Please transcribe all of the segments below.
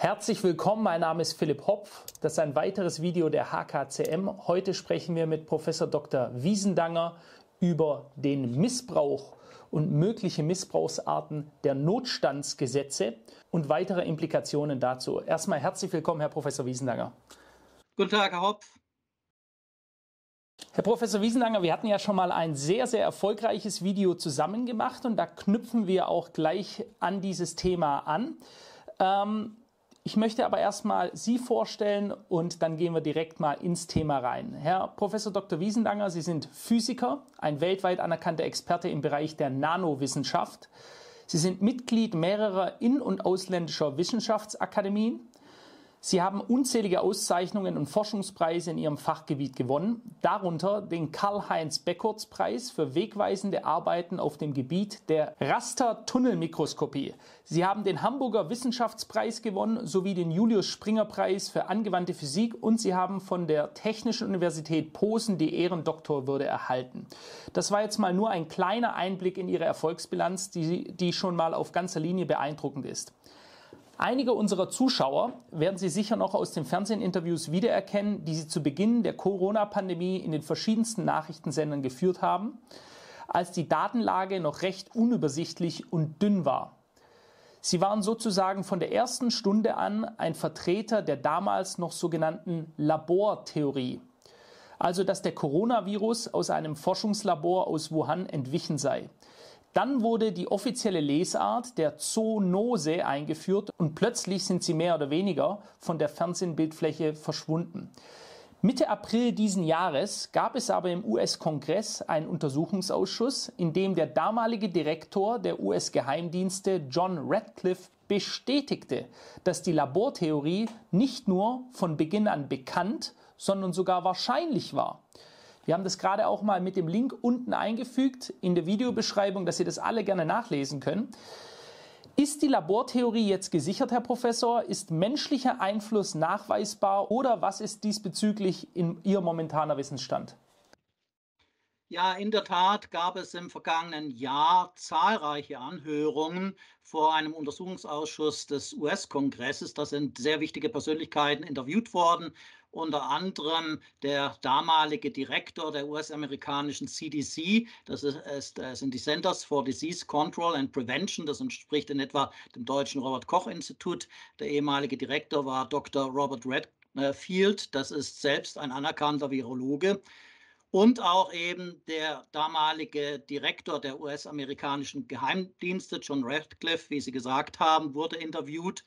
Herzlich willkommen, mein Name ist Philipp Hopf. Das ist ein weiteres Video der HKCM. Heute sprechen wir mit Professor Dr. Wiesendanger über den Missbrauch und mögliche Missbrauchsarten der Notstandsgesetze und weitere Implikationen dazu. Erstmal herzlich willkommen, Herr Professor Wiesendanger. Guten Tag, Herr Hopf. Herr Professor Wiesendanger, wir hatten ja schon mal ein sehr, sehr erfolgreiches Video zusammen gemacht und da knüpfen wir auch gleich an dieses Thema an. Ähm, ich möchte aber erstmal Sie vorstellen und dann gehen wir direkt mal ins Thema rein. Herr Professor Dr. Wiesendanger, Sie sind Physiker, ein weltweit anerkannter Experte im Bereich der Nanowissenschaft. Sie sind Mitglied mehrerer in- und ausländischer Wissenschaftsakademien. Sie haben unzählige Auszeichnungen und Forschungspreise in Ihrem Fachgebiet gewonnen, darunter den Karl-Heinz-Beckurts-Preis für wegweisende Arbeiten auf dem Gebiet der Raster-Tunnelmikroskopie. Sie haben den Hamburger Wissenschaftspreis gewonnen sowie den Julius-Springer-Preis für angewandte Physik und Sie haben von der Technischen Universität Posen die Ehrendoktorwürde erhalten. Das war jetzt mal nur ein kleiner Einblick in Ihre Erfolgsbilanz, die, die schon mal auf ganzer Linie beeindruckend ist. Einige unserer Zuschauer werden Sie sicher noch aus den Fernsehinterviews wiedererkennen, die Sie zu Beginn der Corona-Pandemie in den verschiedensten Nachrichtensendern geführt haben, als die Datenlage noch recht unübersichtlich und dünn war. Sie waren sozusagen von der ersten Stunde an ein Vertreter der damals noch sogenannten Labortheorie, also dass der Coronavirus aus einem Forschungslabor aus Wuhan entwichen sei. Dann wurde die offizielle Lesart der Zoonose eingeführt und plötzlich sind sie mehr oder weniger von der Fernsehbildfläche verschwunden. Mitte April diesen Jahres gab es aber im US-Kongress einen Untersuchungsausschuss, in dem der damalige Direktor der US-Geheimdienste John Radcliffe bestätigte, dass die Labortheorie nicht nur von Beginn an bekannt, sondern sogar wahrscheinlich war. Wir haben das gerade auch mal mit dem Link unten eingefügt in der Videobeschreibung, dass Sie das alle gerne nachlesen können. Ist die Labortheorie jetzt gesichert, Herr Professor? Ist menschlicher Einfluss nachweisbar oder was ist diesbezüglich in Ihr momentaner Wissensstand? Ja, in der Tat gab es im vergangenen Jahr zahlreiche Anhörungen vor einem Untersuchungsausschuss des US-Kongresses. Da sind sehr wichtige Persönlichkeiten interviewt worden unter anderem der damalige Direktor der US-amerikanischen CDC, das ist, ist, äh, sind die Centers for Disease Control and Prevention, das entspricht in etwa dem deutschen Robert Koch Institut. Der ehemalige Direktor war Dr. Robert Redfield, das ist selbst ein anerkannter Virologe. Und auch eben der damalige Direktor der US-amerikanischen Geheimdienste, John Radcliffe, wie Sie gesagt haben, wurde interviewt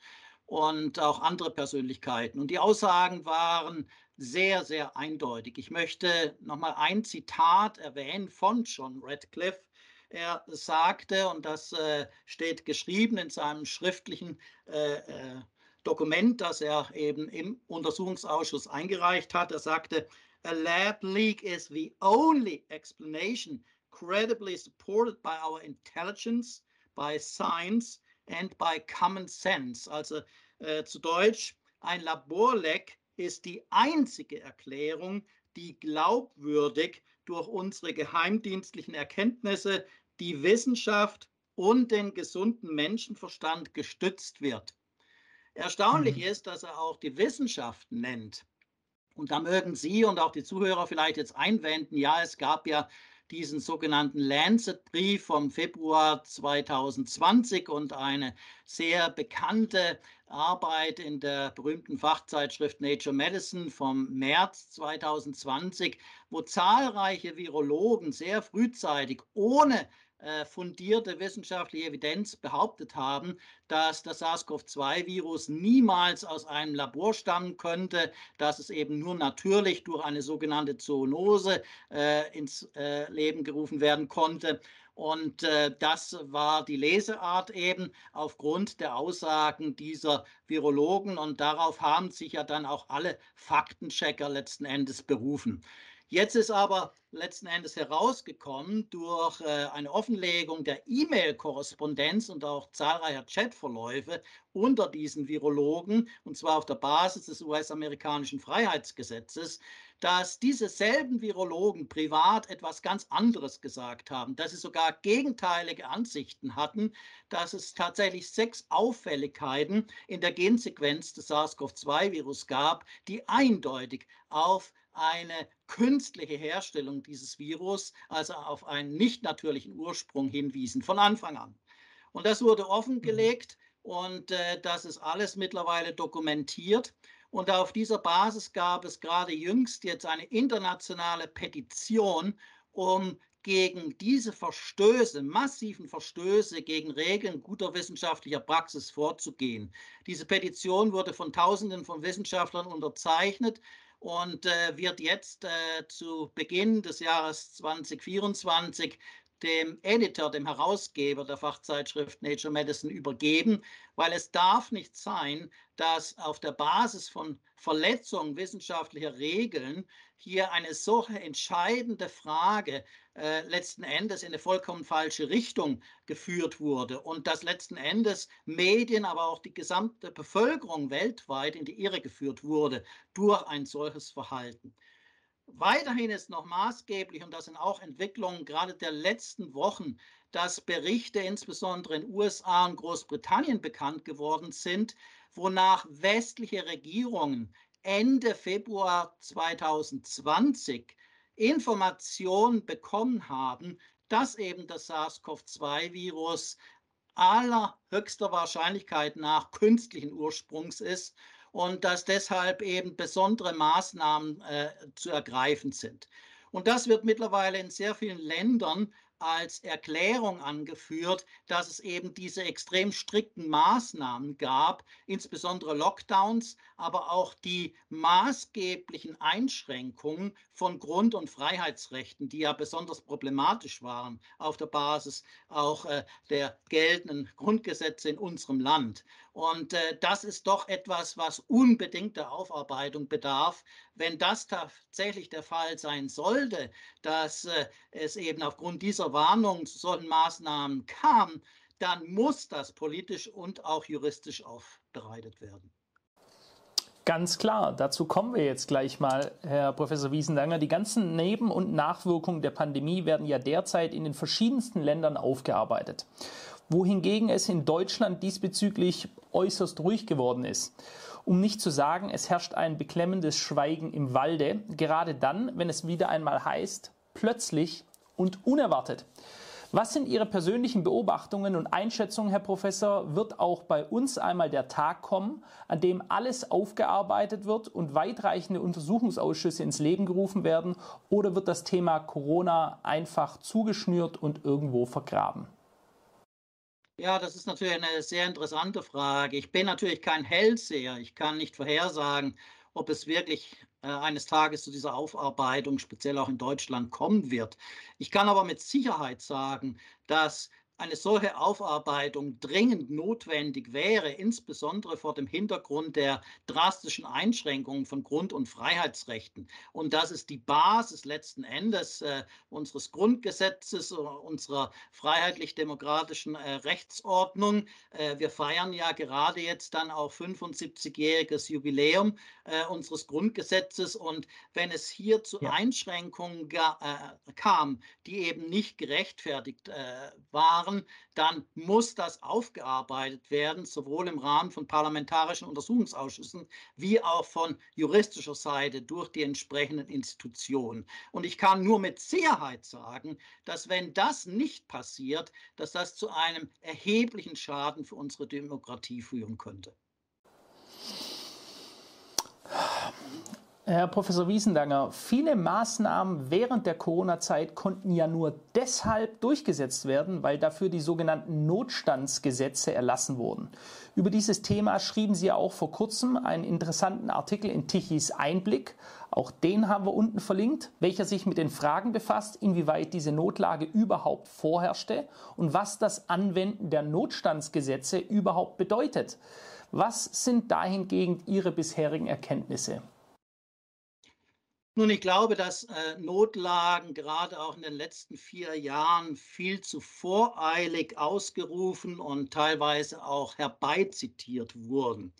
und auch andere Persönlichkeiten. Und die Aussagen waren sehr, sehr eindeutig. Ich möchte nochmal ein Zitat erwähnen von John Radcliffe. Er sagte, und das äh, steht geschrieben in seinem schriftlichen äh, äh, Dokument, das er eben im Untersuchungsausschuss eingereicht hat, er sagte, A lab leak is the only explanation credibly supported by our intelligence, by science and by common sense. Also äh, zu Deutsch, ein Laborleck ist die einzige Erklärung, die glaubwürdig durch unsere geheimdienstlichen Erkenntnisse, die Wissenschaft und den gesunden Menschenverstand gestützt wird. Erstaunlich mhm. ist, dass er auch die Wissenschaft nennt. Und da mögen Sie und auch die Zuhörer vielleicht jetzt einwenden, ja, es gab ja diesen sogenannten Lancet-Brief vom Februar 2020 und eine sehr bekannte Arbeit in der berühmten Fachzeitschrift Nature Medicine vom März 2020, wo zahlreiche Virologen sehr frühzeitig ohne fundierte wissenschaftliche Evidenz behauptet haben, dass das SARS-CoV-2-Virus niemals aus einem Labor stammen könnte, dass es eben nur natürlich durch eine sogenannte Zoonose äh, ins äh, Leben gerufen werden konnte. Und äh, das war die Leseart eben aufgrund der Aussagen dieser Virologen. Und darauf haben sich ja dann auch alle Faktenchecker letzten Endes berufen. Jetzt ist aber letzten Endes herausgekommen durch äh, eine Offenlegung der E-Mail-Korrespondenz und auch zahlreicher Chatverläufe unter diesen Virologen, und zwar auf der Basis des US-amerikanischen Freiheitsgesetzes, dass diese selben Virologen privat etwas ganz anderes gesagt haben, dass sie sogar gegenteilige Ansichten hatten, dass es tatsächlich sechs Auffälligkeiten in der Gensequenz des SARS-CoV-2-Virus gab, die eindeutig auf eine künstliche Herstellung dieses Virus, also auf einen nicht natürlichen Ursprung hinwiesen, von Anfang an. Und das wurde offengelegt und äh, das ist alles mittlerweile dokumentiert. Und auf dieser Basis gab es gerade jüngst jetzt eine internationale Petition, um gegen diese Verstöße, massiven Verstöße gegen Regeln guter wissenschaftlicher Praxis vorzugehen. Diese Petition wurde von Tausenden von Wissenschaftlern unterzeichnet und äh, wird jetzt äh, zu Beginn des Jahres 2024 dem Editor, dem Herausgeber der Fachzeitschrift Nature Medicine übergeben, weil es darf nicht sein, dass auf der Basis von Verletzung wissenschaftlicher Regeln hier eine solche entscheidende Frage äh, letzten Endes in eine vollkommen falsche Richtung geführt wurde und dass letzten Endes Medien, aber auch die gesamte Bevölkerung weltweit in die Irre geführt wurde durch ein solches Verhalten. Weiterhin ist noch maßgeblich, und das sind auch Entwicklungen gerade der letzten Wochen, dass Berichte insbesondere in USA und Großbritannien bekannt geworden sind, wonach westliche Regierungen Ende Februar 2020 Informationen bekommen haben, dass eben das SARS-CoV-2-Virus allerhöchster Wahrscheinlichkeit nach künstlichen Ursprungs ist und dass deshalb eben besondere Maßnahmen äh, zu ergreifen sind. Und das wird mittlerweile in sehr vielen Ländern als Erklärung angeführt, dass es eben diese extrem strikten Maßnahmen gab, insbesondere Lockdowns, aber auch die maßgeblichen Einschränkungen von Grund- und Freiheitsrechten, die ja besonders problematisch waren auf der Basis auch äh, der geltenden Grundgesetze in unserem Land. Und äh, das ist doch etwas, was unbedingt der Aufarbeitung bedarf. Wenn das tatsächlich der Fall sein sollte, dass äh, es eben aufgrund dieser Warnung zu solchen Maßnahmen kam, dann muss das politisch und auch juristisch aufbereitet werden. Ganz klar, dazu kommen wir jetzt gleich mal, Herr Professor Wiesendanger. Die ganzen Neben- und Nachwirkungen der Pandemie werden ja derzeit in den verschiedensten Ländern aufgearbeitet wohingegen es in Deutschland diesbezüglich äußerst ruhig geworden ist. Um nicht zu sagen, es herrscht ein beklemmendes Schweigen im Walde, gerade dann, wenn es wieder einmal heißt, plötzlich und unerwartet. Was sind Ihre persönlichen Beobachtungen und Einschätzungen, Herr Professor? Wird auch bei uns einmal der Tag kommen, an dem alles aufgearbeitet wird und weitreichende Untersuchungsausschüsse ins Leben gerufen werden? Oder wird das Thema Corona einfach zugeschnürt und irgendwo vergraben? Ja, das ist natürlich eine sehr interessante Frage. Ich bin natürlich kein Hellseher. Ich kann nicht vorhersagen, ob es wirklich äh, eines Tages zu dieser Aufarbeitung, speziell auch in Deutschland, kommen wird. Ich kann aber mit Sicherheit sagen, dass eine solche Aufarbeitung dringend notwendig wäre, insbesondere vor dem Hintergrund der drastischen Einschränkungen von Grund- und Freiheitsrechten. Und das ist die Basis letzten Endes äh, unseres Grundgesetzes, äh, unserer freiheitlich-demokratischen äh, Rechtsordnung. Äh, wir feiern ja gerade jetzt dann auch 75-jähriges Jubiläum äh, unseres Grundgesetzes. Und wenn es hier zu ja. Einschränkungen äh, kam, die eben nicht gerechtfertigt waren, Jahren, dann muss das aufgearbeitet werden, sowohl im Rahmen von parlamentarischen Untersuchungsausschüssen wie auch von juristischer Seite durch die entsprechenden Institutionen. Und ich kann nur mit Sicherheit sagen, dass wenn das nicht passiert, dass das zu einem erheblichen Schaden für unsere Demokratie führen könnte. Herr Professor Wiesendanger, viele Maßnahmen während der Corona-Zeit konnten ja nur deshalb durchgesetzt werden, weil dafür die sogenannten Notstandsgesetze erlassen wurden. Über dieses Thema schrieben Sie ja auch vor kurzem einen interessanten Artikel in Tichys Einblick. Auch den haben wir unten verlinkt, welcher sich mit den Fragen befasst, inwieweit diese Notlage überhaupt vorherrschte und was das Anwenden der Notstandsgesetze überhaupt bedeutet. Was sind dahingegen Ihre bisherigen Erkenntnisse? Nun, ich glaube, dass äh, Notlagen gerade auch in den letzten vier Jahren viel zu voreilig ausgerufen und teilweise auch herbeizitiert wurden.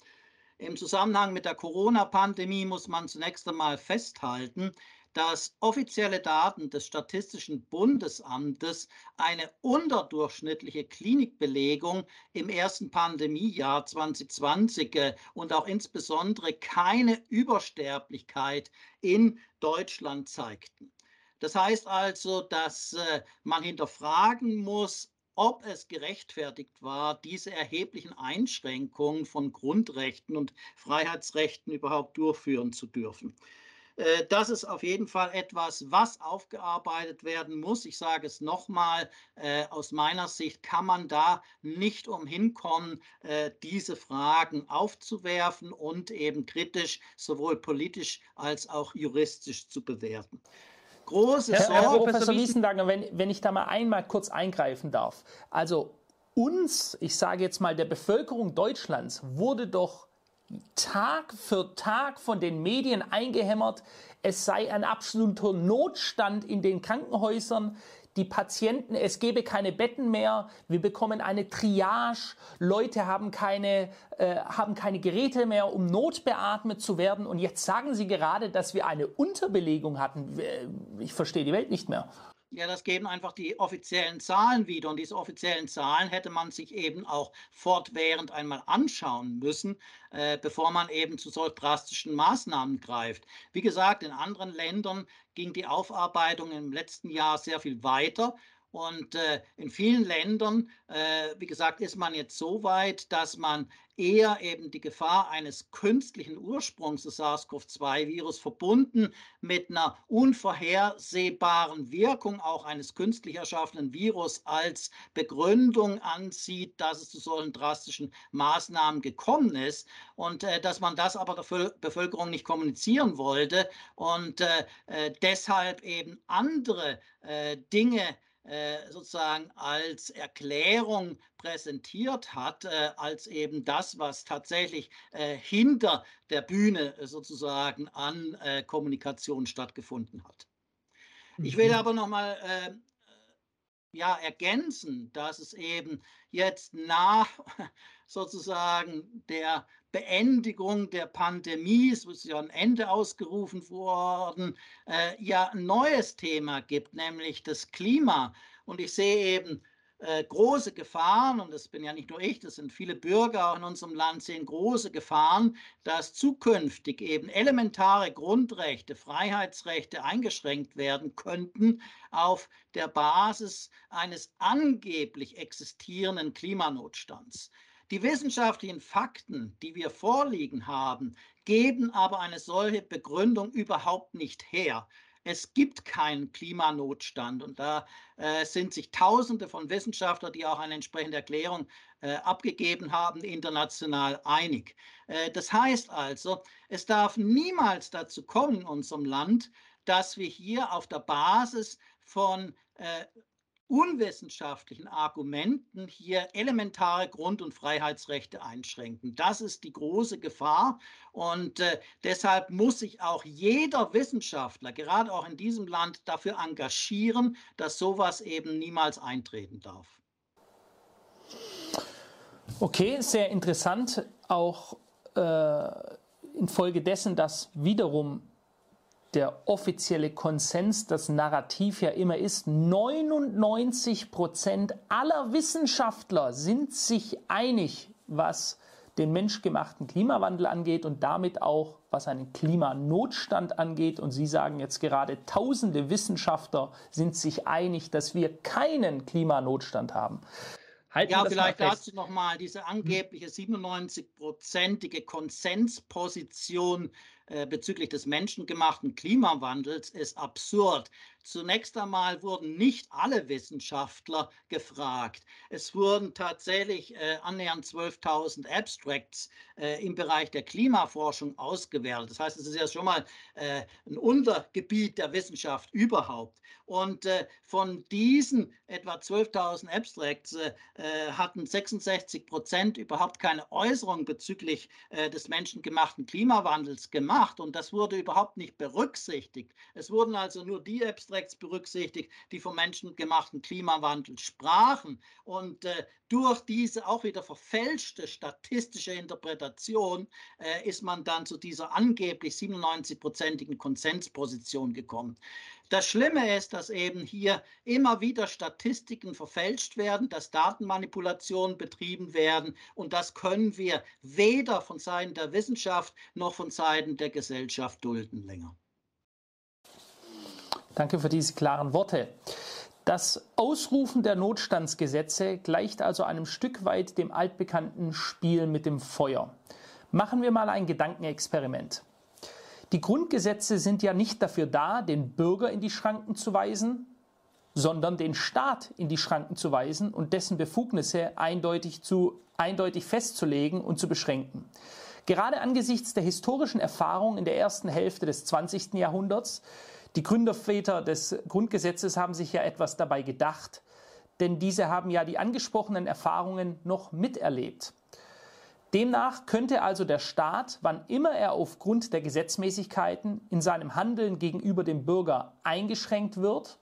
Im Zusammenhang mit der Corona-Pandemie muss man zunächst einmal festhalten, dass offizielle Daten des Statistischen Bundesamtes eine unterdurchschnittliche Klinikbelegung im ersten Pandemiejahr 2020 äh, und auch insbesondere keine Übersterblichkeit in Deutschland zeigten. Das heißt also, dass äh, man hinterfragen muss, ob es gerechtfertigt war, diese erheblichen Einschränkungen von Grundrechten und Freiheitsrechten überhaupt durchführen zu dürfen. Äh, das ist auf jeden Fall etwas, was aufgearbeitet werden muss. Ich sage es nochmal, äh, aus meiner Sicht kann man da nicht umhin kommen, äh, diese Fragen aufzuwerfen und eben kritisch sowohl politisch als auch juristisch zu bewerten. Große Herr, Herr Professor Wiesendanger, wenn, wenn ich da mal einmal kurz eingreifen darf. Also uns, ich sage jetzt mal der Bevölkerung Deutschlands, wurde doch Tag für Tag von den Medien eingehämmert, es sei ein absoluter Notstand in den Krankenhäusern, die Patienten, es gebe keine Betten mehr, wir bekommen eine Triage, Leute haben keine, äh, haben keine Geräte mehr, um notbeatmet zu werden. Und jetzt sagen Sie gerade, dass wir eine Unterbelegung hatten. Ich verstehe die Welt nicht mehr. Ja, das geben einfach die offiziellen Zahlen wieder. Und diese offiziellen Zahlen hätte man sich eben auch fortwährend einmal anschauen müssen, äh, bevor man eben zu solch drastischen Maßnahmen greift. Wie gesagt, in anderen Ländern ging die Aufarbeitung im letzten Jahr sehr viel weiter. Und äh, in vielen Ländern, äh, wie gesagt, ist man jetzt so weit, dass man eher eben die Gefahr eines künstlichen Ursprungs des SARS-CoV-2-Virus verbunden mit einer unvorhersehbaren Wirkung auch eines künstlich erschaffenen Virus als Begründung ansieht, dass es zu solchen drastischen Maßnahmen gekommen ist. Und äh, dass man das aber der Bevölkerung nicht kommunizieren wollte. Und äh, äh deshalb eben andere äh, Dinge sozusagen als Erklärung präsentiert hat, äh, als eben das, was tatsächlich äh, hinter der Bühne sozusagen an Kommunikation stattgefunden hat. Ich will mhm. aber noch mal ja, ergänzen, dass es eben jetzt nach sozusagen der Beendigung der Pandemie, es ist ja ein Ende ausgerufen worden, äh, ja ein neues Thema gibt, nämlich das Klima. Und ich sehe eben äh, große Gefahren, und das bin ja nicht nur ich, das sind viele Bürger auch in unserem Land, sehen große Gefahren, dass zukünftig eben elementare Grundrechte, Freiheitsrechte eingeschränkt werden könnten auf der Basis eines angeblich existierenden Klimanotstands. Die wissenschaftlichen Fakten, die wir vorliegen haben, geben aber eine solche Begründung überhaupt nicht her. Es gibt keinen Klimanotstand und da äh, sind sich Tausende von Wissenschaftlern, die auch eine entsprechende Erklärung äh, abgegeben haben, international einig. Äh, das heißt also, es darf niemals dazu kommen in unserem Land, dass wir hier auf der Basis von äh, unwissenschaftlichen Argumenten hier elementare Grund- und Freiheitsrechte einschränken. Das ist die große Gefahr und äh, deshalb muss sich auch jeder Wissenschaftler, gerade auch in diesem Land, dafür engagieren, dass sowas eben niemals eintreten darf. Okay, sehr interessant. Auch äh, infolgedessen, dass wiederum der offizielle Konsens, das Narrativ ja immer ist, 99 Prozent aller Wissenschaftler sind sich einig, was den menschgemachten Klimawandel angeht und damit auch, was einen Klimanotstand angeht. Und Sie sagen jetzt gerade, tausende Wissenschaftler sind sich einig, dass wir keinen Klimanotstand haben. Halten ja, vielleicht dazu nochmal diese angebliche 97-prozentige Konsensposition äh, bezüglich des menschengemachten Klimawandels ist absurd. Zunächst einmal wurden nicht alle Wissenschaftler gefragt. Es wurden tatsächlich äh, annähernd 12.000 Abstracts äh, im Bereich der Klimaforschung ausgewählt. Das heißt, es ist ja schon mal äh, ein Untergebiet der Wissenschaft überhaupt. Und äh, von diesen etwa 12.000 Abstracts äh, hatten 66 Prozent überhaupt keine Äußerung bezüglich des menschengemachten Klimawandels gemacht. Und das wurde überhaupt nicht berücksichtigt. Es wurden also nur die Abstracts berücksichtigt, die vom menschengemachten Klimawandel sprachen. Und äh, durch diese auch wieder verfälschte statistische Interpretation äh, ist man dann zu dieser angeblich 97-prozentigen Konsensposition gekommen. Das Schlimme ist, dass eben hier immer wieder Statistiken verfälscht werden, dass Datenmanipulationen betrieben werden und das können wir weder von Seiten der Wissenschaft noch von Seiten der Gesellschaft dulden länger. Danke für diese klaren Worte. Das Ausrufen der Notstandsgesetze gleicht also einem Stück weit dem altbekannten Spiel mit dem Feuer. Machen wir mal ein Gedankenexperiment. Die Grundgesetze sind ja nicht dafür da, den Bürger in die Schranken zu weisen, sondern den Staat in die Schranken zu weisen und dessen Befugnisse eindeutig, zu, eindeutig festzulegen und zu beschränken. Gerade angesichts der historischen Erfahrung in der ersten Hälfte des 20. Jahrhunderts die Gründerväter des Grundgesetzes haben sich ja etwas dabei gedacht, denn diese haben ja die angesprochenen Erfahrungen noch miterlebt. Demnach könnte also der Staat, wann immer er aufgrund der Gesetzmäßigkeiten in seinem Handeln gegenüber dem Bürger eingeschränkt wird,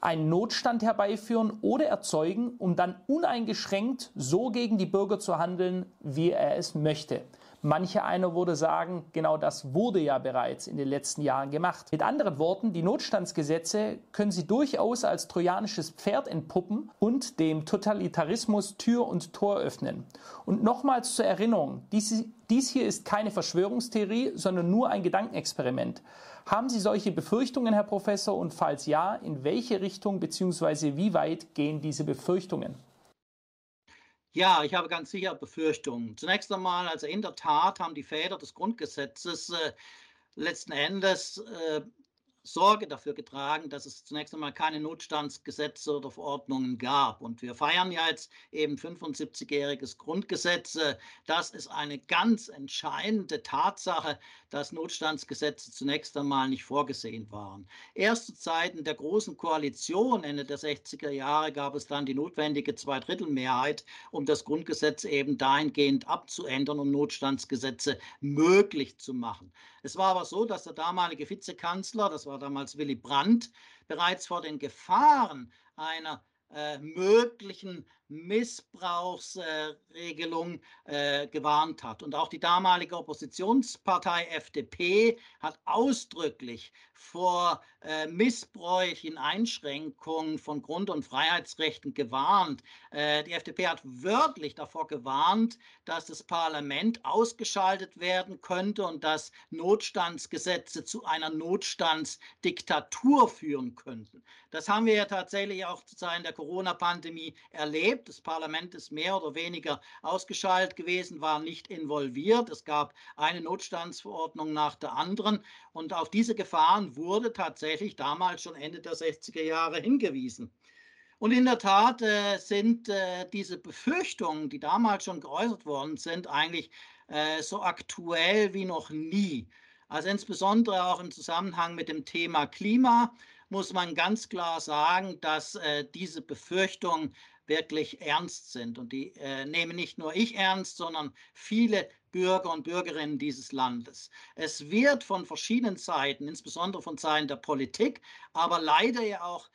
einen Notstand herbeiführen oder erzeugen, um dann uneingeschränkt so gegen die Bürger zu handeln, wie er es möchte. Manche einer würde sagen, genau das wurde ja bereits in den letzten Jahren gemacht. Mit anderen Worten, die Notstandsgesetze können Sie durchaus als trojanisches Pferd entpuppen und dem Totalitarismus Tür und Tor öffnen. Und nochmals zur Erinnerung, dies, dies hier ist keine Verschwörungstheorie, sondern nur ein Gedankenexperiment. Haben Sie solche Befürchtungen, Herr Professor? Und falls ja, in welche Richtung bzw. wie weit gehen diese Befürchtungen? Ja, ich habe ganz sicher Befürchtungen. Zunächst einmal, also in der Tat haben die Väter des Grundgesetzes äh, letzten Endes äh, Sorge dafür getragen, dass es zunächst einmal keine Notstandsgesetze oder Verordnungen gab. Und wir feiern ja jetzt eben 75-jähriges Grundgesetz. Das ist eine ganz entscheidende Tatsache, dass Notstandsgesetze zunächst einmal nicht vorgesehen waren. Erst zu Zeiten der Großen Koalition Ende der 60er Jahre gab es dann die notwendige Zweidrittelmehrheit, um das Grundgesetz eben dahingehend abzuändern und Notstandsgesetze möglich zu machen. Es war aber so, dass der damalige Vizekanzler, das war damals Willy Brandt, bereits vor den Gefahren einer äh, möglichen Missbrauchsregelung äh, gewarnt hat. Und auch die damalige Oppositionspartei FDP hat ausdrücklich vor äh, missbräuchlichen Einschränkungen von Grund- und Freiheitsrechten gewarnt. Äh, die FDP hat wörtlich davor gewarnt, dass das Parlament ausgeschaltet werden könnte und dass Notstandsgesetze zu einer Notstandsdiktatur führen könnten. Das haben wir ja tatsächlich auch zu Zeiten der Corona-Pandemie erlebt. Das Parlament ist mehr oder weniger ausgeschaltet gewesen, war nicht involviert. Es gab eine Notstandsverordnung nach der anderen. Und auf diese Gefahren wurde tatsächlich damals schon Ende der 60er Jahre hingewiesen. Und in der Tat äh, sind äh, diese Befürchtungen, die damals schon geäußert worden sind, eigentlich äh, so aktuell wie noch nie. Also insbesondere auch im Zusammenhang mit dem Thema Klima muss man ganz klar sagen, dass äh, diese Befürchtungen wirklich ernst sind. Und die äh, nehme nicht nur ich ernst, sondern viele Bürger und Bürgerinnen dieses Landes. Es wird von verschiedenen Seiten, insbesondere von Seiten der Politik, aber leider ja auch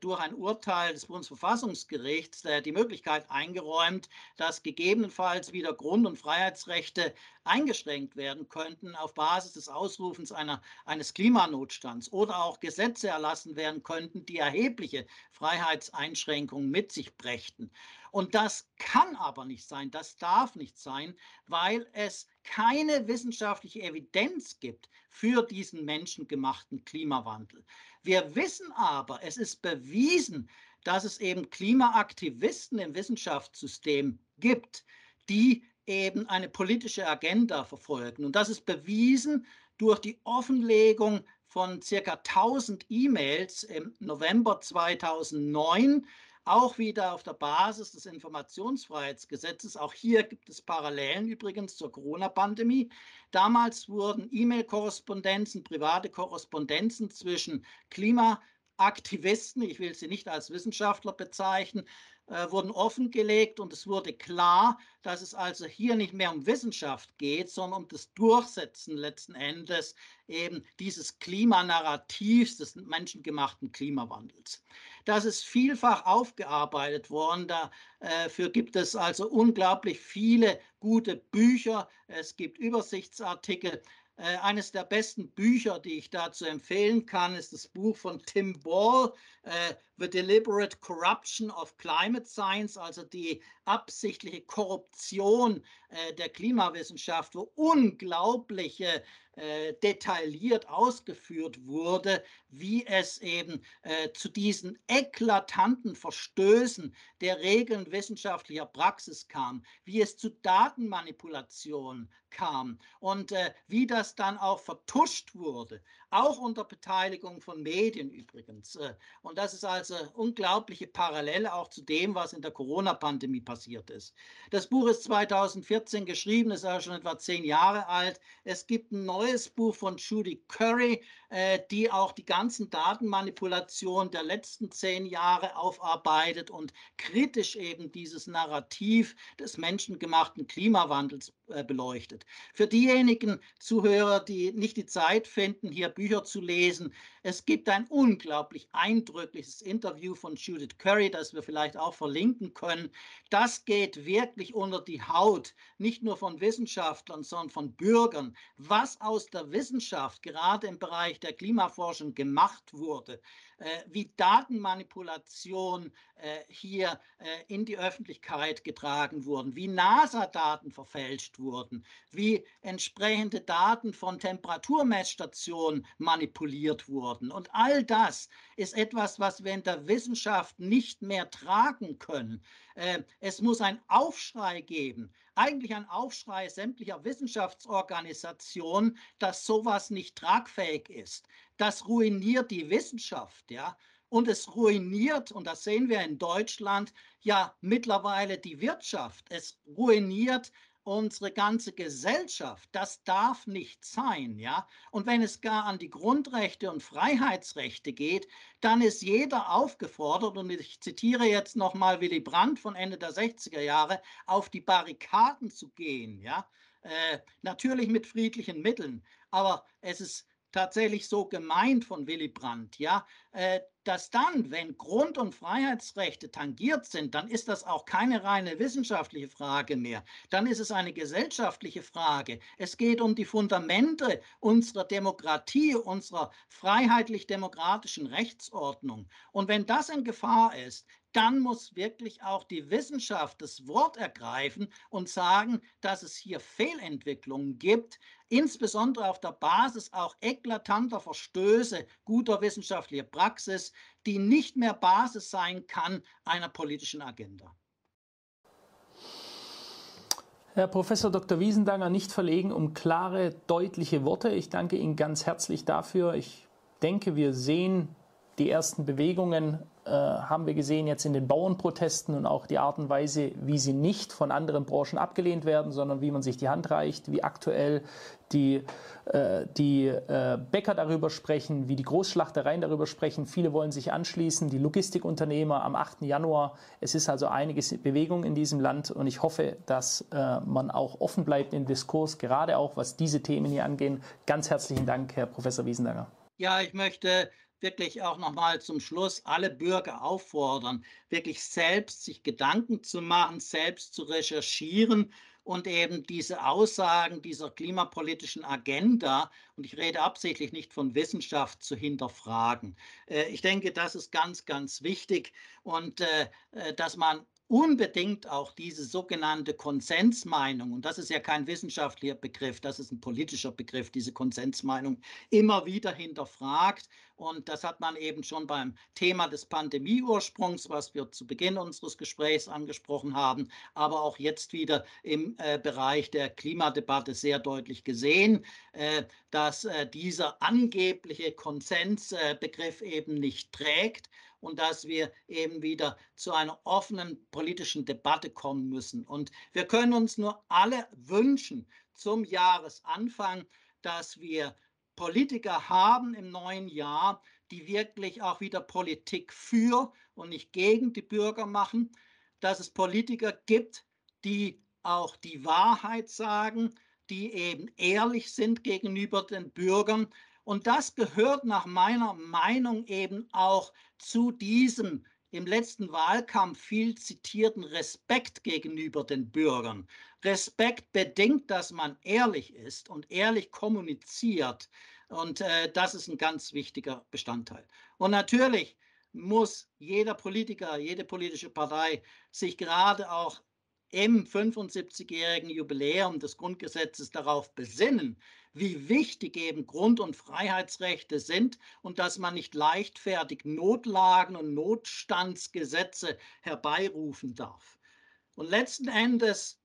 durch ein Urteil des Bundesverfassungsgerichts äh, die Möglichkeit eingeräumt, dass gegebenenfalls wieder Grund- und Freiheitsrechte eingeschränkt werden könnten auf Basis des Ausrufens einer, eines Klimanotstands oder auch Gesetze erlassen werden könnten, die erhebliche Freiheitseinschränkungen mit sich brächten. Und das kann aber nicht sein, das darf nicht sein, weil es keine wissenschaftliche Evidenz gibt für diesen menschengemachten Klimawandel. Wir wissen aber, es ist bewiesen, dass es eben Klimaaktivisten im Wissenschaftssystem gibt, die eben eine politische Agenda verfolgen. Und das ist bewiesen durch die Offenlegung von circa 1000 E-Mails im November 2009 auch wieder auf der Basis des Informationsfreiheitsgesetzes. Auch hier gibt es Parallelen übrigens zur Corona-Pandemie. Damals wurden E-Mail-Korrespondenzen, private Korrespondenzen zwischen Klimaaktivisten, ich will sie nicht als Wissenschaftler bezeichnen, äh, wurden offengelegt und es wurde klar, dass es also hier nicht mehr um Wissenschaft geht, sondern um das Durchsetzen letzten Endes eben dieses Klimanarrativs des menschengemachten Klimawandels. Das ist vielfach aufgearbeitet worden. Dafür gibt es also unglaublich viele gute Bücher. Es gibt Übersichtsartikel. Äh, eines der besten Bücher, die ich dazu empfehlen kann, ist das Buch von Tim Ball, äh, The Deliberate Corruption of Climate Science, also die absichtliche Korruption äh, der Klimawissenschaft, wo unglaubliche äh, detailliert ausgeführt wurde, wie es eben äh, zu diesen eklatanten Verstößen der Regeln wissenschaftlicher Praxis kam, wie es zu Datenmanipulation kam und äh, wie das dann auch vertuscht wurde, auch unter Beteiligung von Medien übrigens. Äh, und das ist also unglaubliche Parallele auch zu dem, was in der Corona-Pandemie passiert ist. Das Buch ist 2014 geschrieben, ist ja schon etwa zehn Jahre alt. Es gibt ein neues Buch von Judy Curry, äh, die auch die ganzen Datenmanipulationen der letzten zehn Jahre aufarbeitet und kritisch eben dieses Narrativ des menschengemachten Klimawandels beleuchtet. Für diejenigen Zuhörer, die nicht die Zeit finden, hier Bücher zu lesen, es gibt ein unglaublich eindrückliches Interview von Judith Curry, das wir vielleicht auch verlinken können. Das geht wirklich unter die Haut, nicht nur von Wissenschaftlern, sondern von Bürgern, was aus der Wissenschaft gerade im Bereich der Klimaforschung gemacht wurde, äh, wie Datenmanipulation äh, hier äh, in die Öffentlichkeit getragen wurden, wie NASA-Daten verfälscht wurden, wie entsprechende Daten von Temperaturmessstationen manipuliert wurden. Und all das ist etwas, was wir in der Wissenschaft nicht mehr tragen können. Es muss ein Aufschrei geben, eigentlich ein Aufschrei sämtlicher Wissenschaftsorganisationen, dass sowas nicht tragfähig ist das ruiniert die Wissenschaft, ja. Und es ruiniert, und das sehen wir in Deutschland, ja mittlerweile die Wirtschaft. Es ruiniert unsere ganze Gesellschaft. Das darf nicht sein, ja. Und wenn es gar an die Grundrechte und Freiheitsrechte geht, dann ist jeder aufgefordert, und ich zitiere jetzt nochmal Willy Brandt von Ende der 60er Jahre, auf die Barrikaden zu gehen, ja. Äh, natürlich mit friedlichen Mitteln, aber es ist tatsächlich so gemeint von Willy Brandt, ja, äh, dass dann, wenn Grund- und Freiheitsrechte tangiert sind, dann ist das auch keine reine wissenschaftliche Frage mehr. Dann ist es eine gesellschaftliche Frage. Es geht um die Fundamente unserer Demokratie, unserer freiheitlich-demokratischen Rechtsordnung. Und wenn das in Gefahr ist, dann muss wirklich auch die Wissenschaft das Wort ergreifen und sagen, dass es hier Fehlentwicklungen gibt, insbesondere auf der Basis auch eklatanter Verstöße guter wissenschaftlicher Praxis, die nicht mehr Basis sein kann einer politischen Agenda. Herr Professor Dr. Wiesendanger, nicht verlegen um klare, deutliche Worte. Ich danke Ihnen ganz herzlich dafür. Ich denke, wir sehen die ersten Bewegungen äh, haben wir gesehen jetzt in den Bauernprotesten und auch die Art und Weise, wie sie nicht von anderen Branchen abgelehnt werden, sondern wie man sich die Hand reicht, wie aktuell die, äh, die äh, Bäcker darüber sprechen, wie die Großschlachtereien darüber sprechen. Viele wollen sich anschließen, die Logistikunternehmer am 8. Januar. Es ist also einiges Bewegung in diesem Land und ich hoffe, dass äh, man auch offen bleibt im Diskurs, gerade auch was diese Themen hier angehen. Ganz herzlichen Dank, Herr Professor Wiesendanger. Ja, ich möchte wirklich auch nochmal zum Schluss alle Bürger auffordern, wirklich selbst sich Gedanken zu machen, selbst zu recherchieren und eben diese Aussagen dieser klimapolitischen Agenda, und ich rede absichtlich nicht von Wissenschaft, zu hinterfragen. Äh, ich denke, das ist ganz, ganz wichtig und äh, äh, dass man unbedingt auch diese sogenannte Konsensmeinung, und das ist ja kein wissenschaftlicher Begriff, das ist ein politischer Begriff, diese Konsensmeinung immer wieder hinterfragt. Und das hat man eben schon beim Thema des Pandemieursprungs, was wir zu Beginn unseres Gesprächs angesprochen haben, aber auch jetzt wieder im äh, Bereich der Klimadebatte sehr deutlich gesehen, äh, dass äh, dieser angebliche Konsensbegriff eben nicht trägt und dass wir eben wieder zu einer offenen politischen Debatte kommen müssen. Und wir können uns nur alle wünschen zum Jahresanfang, dass wir Politiker haben im neuen Jahr, die wirklich auch wieder Politik für und nicht gegen die Bürger machen, dass es Politiker gibt, die auch die Wahrheit sagen, die eben ehrlich sind gegenüber den Bürgern. Und das gehört nach meiner Meinung eben auch zu diesem im letzten Wahlkampf viel zitierten Respekt gegenüber den Bürgern. Respekt bedingt, dass man ehrlich ist und ehrlich kommuniziert. Und äh, das ist ein ganz wichtiger Bestandteil. Und natürlich muss jeder Politiker, jede politische Partei sich gerade auch im 75-jährigen Jubiläum des Grundgesetzes darauf besinnen, wie wichtig eben Grund- und Freiheitsrechte sind und dass man nicht leichtfertig Notlagen und Notstandsgesetze herbeirufen darf. Und letzten Endes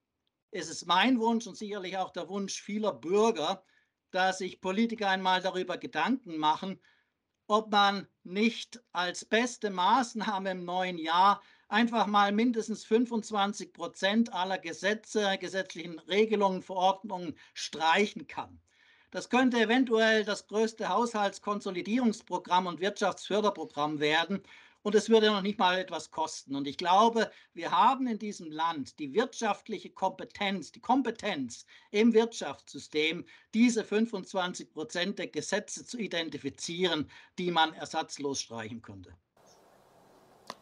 ist es mein Wunsch und sicherlich auch der Wunsch vieler Bürger, dass sich Politiker einmal darüber Gedanken machen, ob man nicht als beste Maßnahme im neuen Jahr einfach mal mindestens 25 Prozent aller Gesetze, gesetzlichen Regelungen, Verordnungen streichen kann. Das könnte eventuell das größte Haushaltskonsolidierungsprogramm und Wirtschaftsförderprogramm werden. Und es würde noch nicht mal etwas kosten. Und ich glaube, wir haben in diesem Land die wirtschaftliche Kompetenz, die Kompetenz im Wirtschaftssystem, diese 25 Prozent der Gesetze zu identifizieren, die man ersatzlos streichen könnte.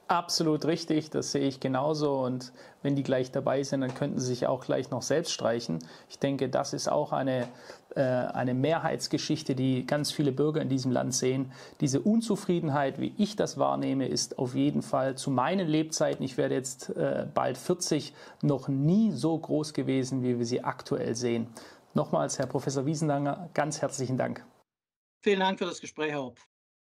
Absolut richtig, das sehe ich genauso. Und wenn die gleich dabei sind, dann könnten sie sich auch gleich noch selbst streichen. Ich denke, das ist auch eine, äh, eine Mehrheitsgeschichte, die ganz viele Bürger in diesem Land sehen. Diese Unzufriedenheit, wie ich das wahrnehme, ist auf jeden Fall zu meinen Lebzeiten, ich werde jetzt äh, bald 40, noch nie so groß gewesen, wie wir sie aktuell sehen. Nochmals, Herr Professor Wiesendanger, ganz herzlichen Dank. Vielen Dank für das Gespräch, Herr Hopf.